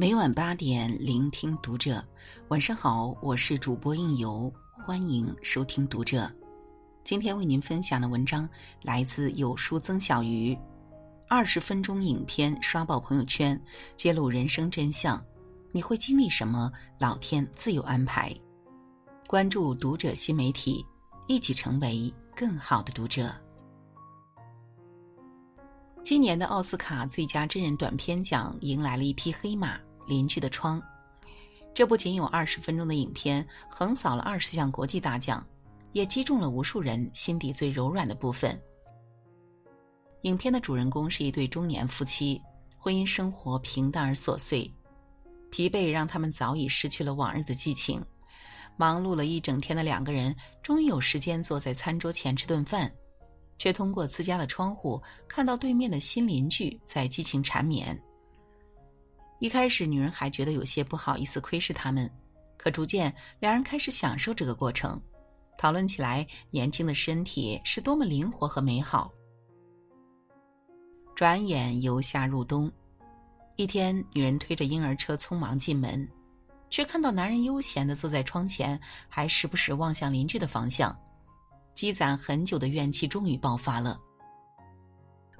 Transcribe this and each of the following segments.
每晚八点，聆听读者。晚上好，我是主播应由，欢迎收听读者。今天为您分享的文章来自有书曾小鱼。二十分钟影片刷爆朋友圈，揭露人生真相，你会经历什么？老天自有安排。关注读者新媒体，一起成为更好的读者。今年的奥斯卡最佳真人短片奖迎来了一匹黑马，《邻居的窗》。这部仅有二十分钟的影片横扫了二十项国际大奖，也击中了无数人心底最柔软的部分。影片的主人公是一对中年夫妻，婚姻生活平淡而琐碎，疲惫让他们早已失去了往日的激情。忙碌了一整天的两个人，终于有时间坐在餐桌前吃顿饭。却通过自家的窗户看到对面的新邻居在激情缠绵。一开始，女人还觉得有些不好意思窥视他们，可逐渐，两人开始享受这个过程，讨论起来年轻的身体是多么灵活和美好。转眼由夏入冬，一天，女人推着婴儿车匆忙进门，却看到男人悠闲的坐在窗前，还时不时望向邻居的方向。积攒很久的怨气终于爆发了。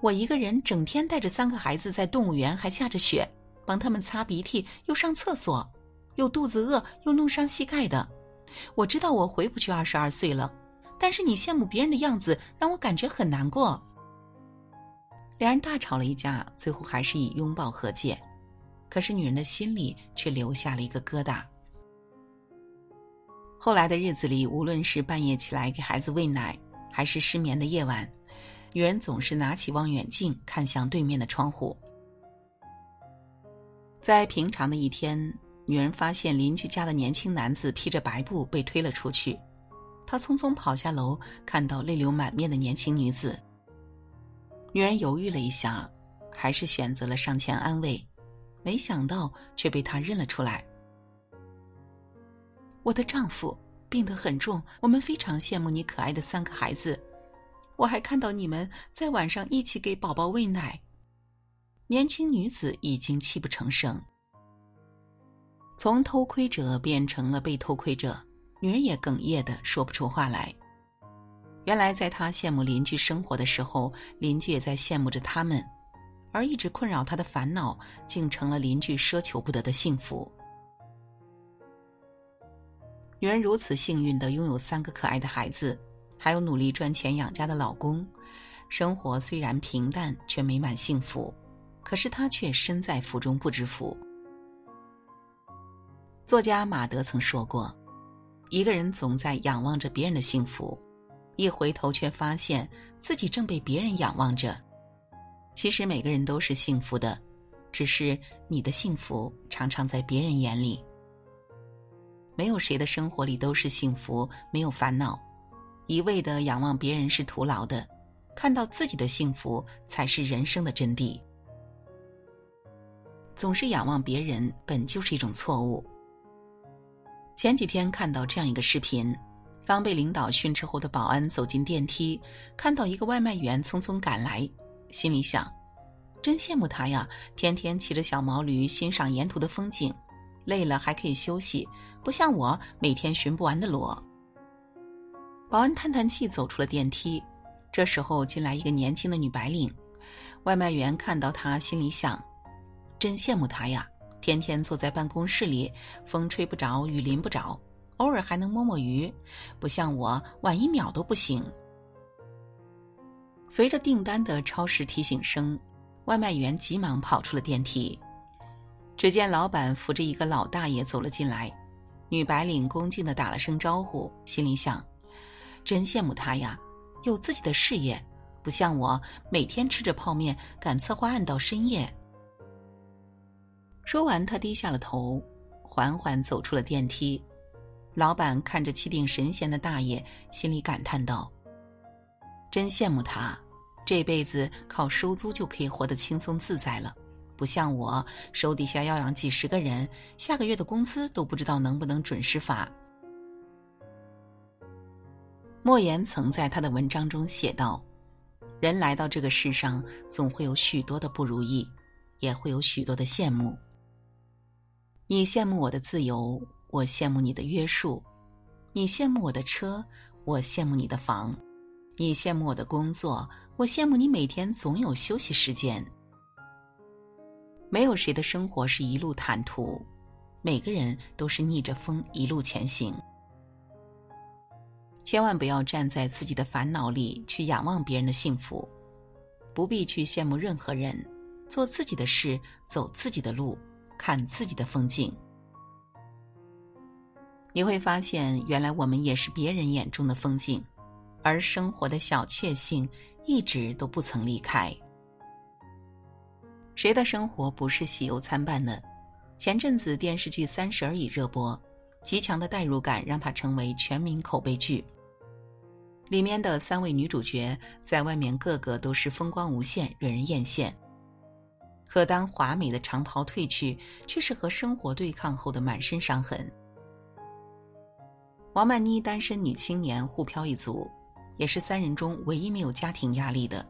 我一个人整天带着三个孩子在动物园，还下着雪，帮他们擦鼻涕，又上厕所，又肚子饿，又弄伤膝盖的。我知道我回不去二十二岁了，但是你羡慕别人的样子，让我感觉很难过。两人大吵了一架，最后还是以拥抱和解。可是女人的心里却留下了一个疙瘩。后来的日子里，无论是半夜起来给孩子喂奶，还是失眠的夜晚，女人总是拿起望远镜看向对面的窗户。在平常的一天，女人发现邻居家的年轻男子披着白布被推了出去，她匆匆跑下楼，看到泪流满面的年轻女子。女人犹豫了一下，还是选择了上前安慰，没想到却被他认了出来。我的丈夫病得很重，我们非常羡慕你可爱的三个孩子。我还看到你们在晚上一起给宝宝喂奶。年轻女子已经泣不成声，从偷窥者变成了被偷窥者，女人也哽咽的说不出话来。原来，在她羡慕邻居生活的时候，邻居也在羡慕着他们，而一直困扰她的烦恼，竟成了邻居奢求不得的幸福。女人如此幸运的拥有三个可爱的孩子，还有努力赚钱养家的老公，生活虽然平淡却美满幸福，可是他却身在福中不知福。作家马德曾说过：“一个人总在仰望着别人的幸福，一回头却发现自己正被别人仰望着。其实每个人都是幸福的，只是你的幸福常常在别人眼里。”没有谁的生活里都是幸福，没有烦恼。一味的仰望别人是徒劳的，看到自己的幸福才是人生的真谛。总是仰望别人本就是一种错误。前几天看到这样一个视频：刚被领导训斥后的保安走进电梯，看到一个外卖员匆匆赶来，心里想：真羡慕他呀，天天骑着小毛驴欣赏沿途的风景。累了还可以休息，不像我每天寻不完的螺。保安叹叹气走出了电梯，这时候进来一个年轻的女白领，外卖员看到她心里想：真羡慕她呀，天天坐在办公室里，风吹不着，雨淋不着，偶尔还能摸摸鱼，不像我晚一秒都不行。随着订单的超时提醒声，外卖员急忙跑出了电梯。只见老板扶着一个老大爷走了进来，女白领恭敬的打了声招呼，心里想：真羡慕他呀，有自己的事业，不像我每天吃着泡面赶策划案到深夜。说完，他低下了头，缓缓走出了电梯。老板看着气定神闲的大爷，心里感叹道：真羡慕他，这辈子靠收租就可以活得轻松自在了。不像我手底下要养几十个人，下个月的工资都不知道能不能准时发。莫言曾在他的文章中写道：“人来到这个世上，总会有许多的不如意，也会有许多的羡慕。你羡慕我的自由，我羡慕你的约束；你羡慕我的车，我羡慕你的房；你羡慕我的工作，我羡慕你每天总有休息时间。没有谁的生活是一路坦途，每个人都是逆着风一路前行。千万不要站在自己的烦恼里去仰望别人的幸福，不必去羡慕任何人，做自己的事，走自己的路，看自己的风景。你会发现，原来我们也是别人眼中的风景，而生活的小确幸一直都不曾离开。谁的生活不是喜忧参半呢？前阵子电视剧《三十而已》热播，极强的代入感让它成为全民口碑剧。里面的三位女主角在外面个个都是风光无限、惹人艳羡，可当华美的长袍褪去，却是和生活对抗后的满身伤痕。王曼妮单身女青年沪漂一族，也是三人中唯一没有家庭压力的。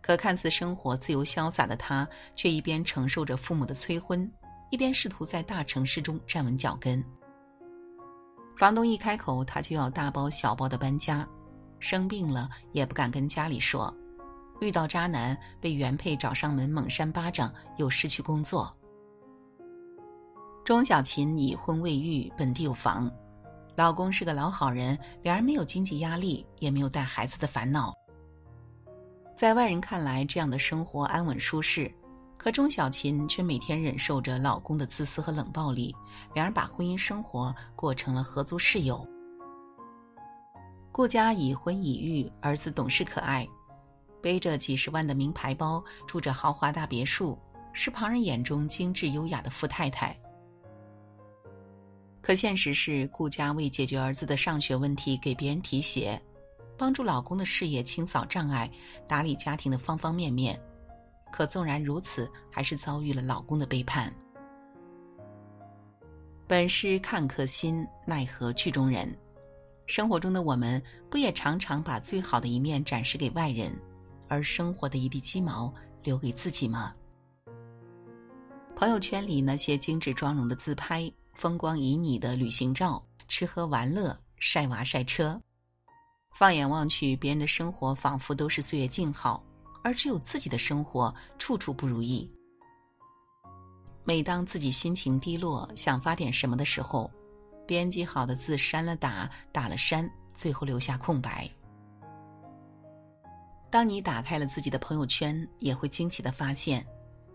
可看似生活自由潇洒的她，却一边承受着父母的催婚，一边试图在大城市中站稳脚跟。房东一开口，他就要大包小包的搬家，生病了也不敢跟家里说，遇到渣男被原配找上门猛扇巴掌，又失去工作。钟小琴已婚未育，本地有房，老公是个老好人，两人没有经济压力，也没有带孩子的烦恼。在外人看来，这样的生活安稳舒适，可钟小琴却每天忍受着老公的自私和冷暴力。两人把婚姻生活过成了合租室友。顾家已婚已育，儿子懂事可爱，背着几十万的名牌包，住着豪华大别墅，是旁人眼中精致优雅的富太太。可现实是，顾家为解决儿子的上学问题，给别人提鞋。帮助老公的事业清扫障碍，打理家庭的方方面面，可纵然如此，还是遭遇了老公的背叛。本是看客心，奈何剧中人。生活中的我们，不也常常把最好的一面展示给外人，而生活的一地鸡毛留给自己吗？朋友圈里那些精致妆容的自拍，风光旖旎的旅行照，吃喝玩乐，晒娃晒车。放眼望去，别人的生活仿佛都是岁月静好，而只有自己的生活处处不如意。每当自己心情低落，想发点什么的时候，编辑好的字删了打，打了删，最后留下空白。当你打开了自己的朋友圈，也会惊奇的发现，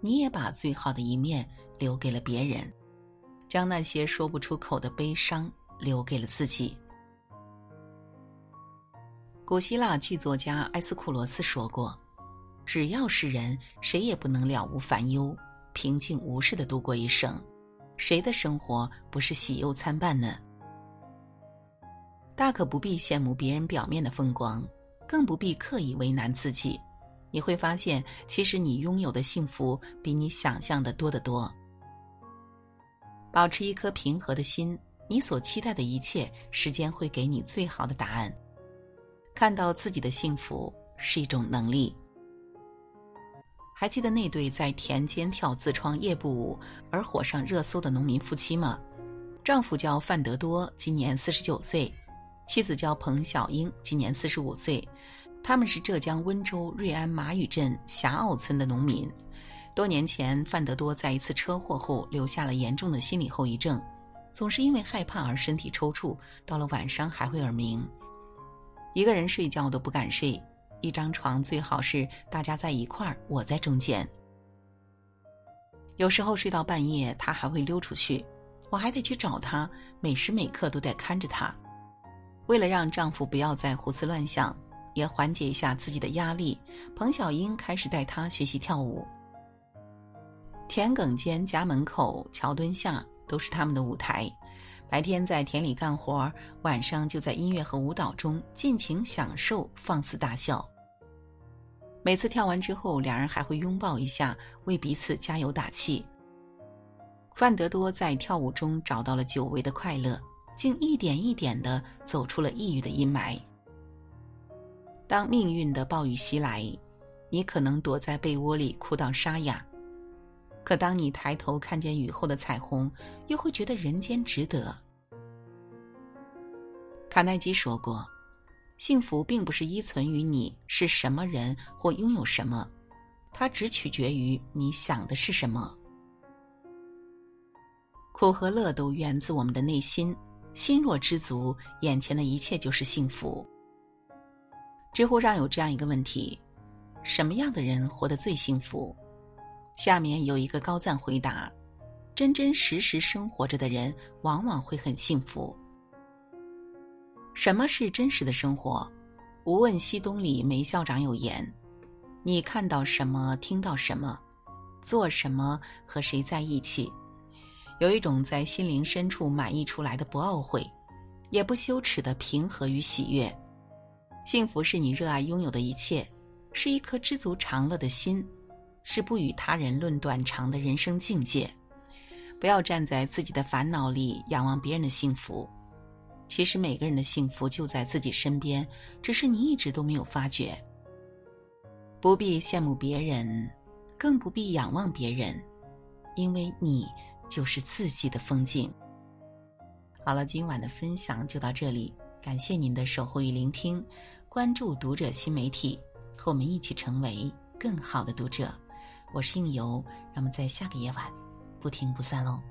你也把最好的一面留给了别人，将那些说不出口的悲伤留给了自己。古希腊剧作家埃斯库罗斯说过：“只要是人，谁也不能了无烦忧，平静无事的度过一生。谁的生活不是喜忧参半呢？大可不必羡慕别人表面的风光，更不必刻意为难自己。你会发现，其实你拥有的幸福比你想象的多得多。保持一颗平和的心，你所期待的一切，时间会给你最好的答案。”看到自己的幸福是一种能力。还记得那对在田间跳自创夜步舞而火上热搜的农民夫妻吗？丈夫叫范德多，今年四十九岁；妻子叫彭小英，今年四十五岁。他们是浙江温州瑞安马屿镇霞坳村的农民。多年前，范德多在一次车祸后留下了严重的心理后遗症，总是因为害怕而身体抽搐，到了晚上还会耳鸣。一个人睡觉都不敢睡，一张床最好是大家在一块儿，我在中间。有时候睡到半夜，他还会溜出去，我还得去找他，每时每刻都得看着他。为了让丈夫不要再胡思乱想，也缓解一下自己的压力，彭小英开始带他学习跳舞。田埂间、家门口、桥墩下，都是他们的舞台。白天在田里干活，晚上就在音乐和舞蹈中尽情享受，放肆大笑。每次跳完之后，两人还会拥抱一下，为彼此加油打气。范德多在跳舞中找到了久违的快乐，竟一点一点地走出了抑郁的阴霾。当命运的暴雨袭来，你可能躲在被窝里哭到沙哑，可当你抬头看见雨后的彩虹，又会觉得人间值得。卡耐基说过：“幸福并不是依存于你是什么人或拥有什么，它只取决于你想的是什么。苦和乐都源自我们的内心，心若知足，眼前的一切就是幸福。”知乎上有这样一个问题：什么样的人活得最幸福？下面有一个高赞回答：真真实实生活着的人，往往会很幸福。什么是真实的生活？《无问西东》里梅校长有言：“你看到什么，听到什么，做什么，和谁在一起，有一种在心灵深处满溢出来的不懊悔，也不羞耻的平和与喜悦。幸福是你热爱拥有的一切，是一颗知足常乐的心。”是不与他人论短长的人生境界，不要站在自己的烦恼里仰望别人的幸福。其实每个人的幸福就在自己身边，只是你一直都没有发觉。不必羡慕别人，更不必仰望别人，因为你就是自己的风景。好了，今晚的分享就到这里，感谢您的守候与聆听，关注读者新媒体，和我们一起成为更好的读者。我是应由，让我们在下个夜晚不听不散喽。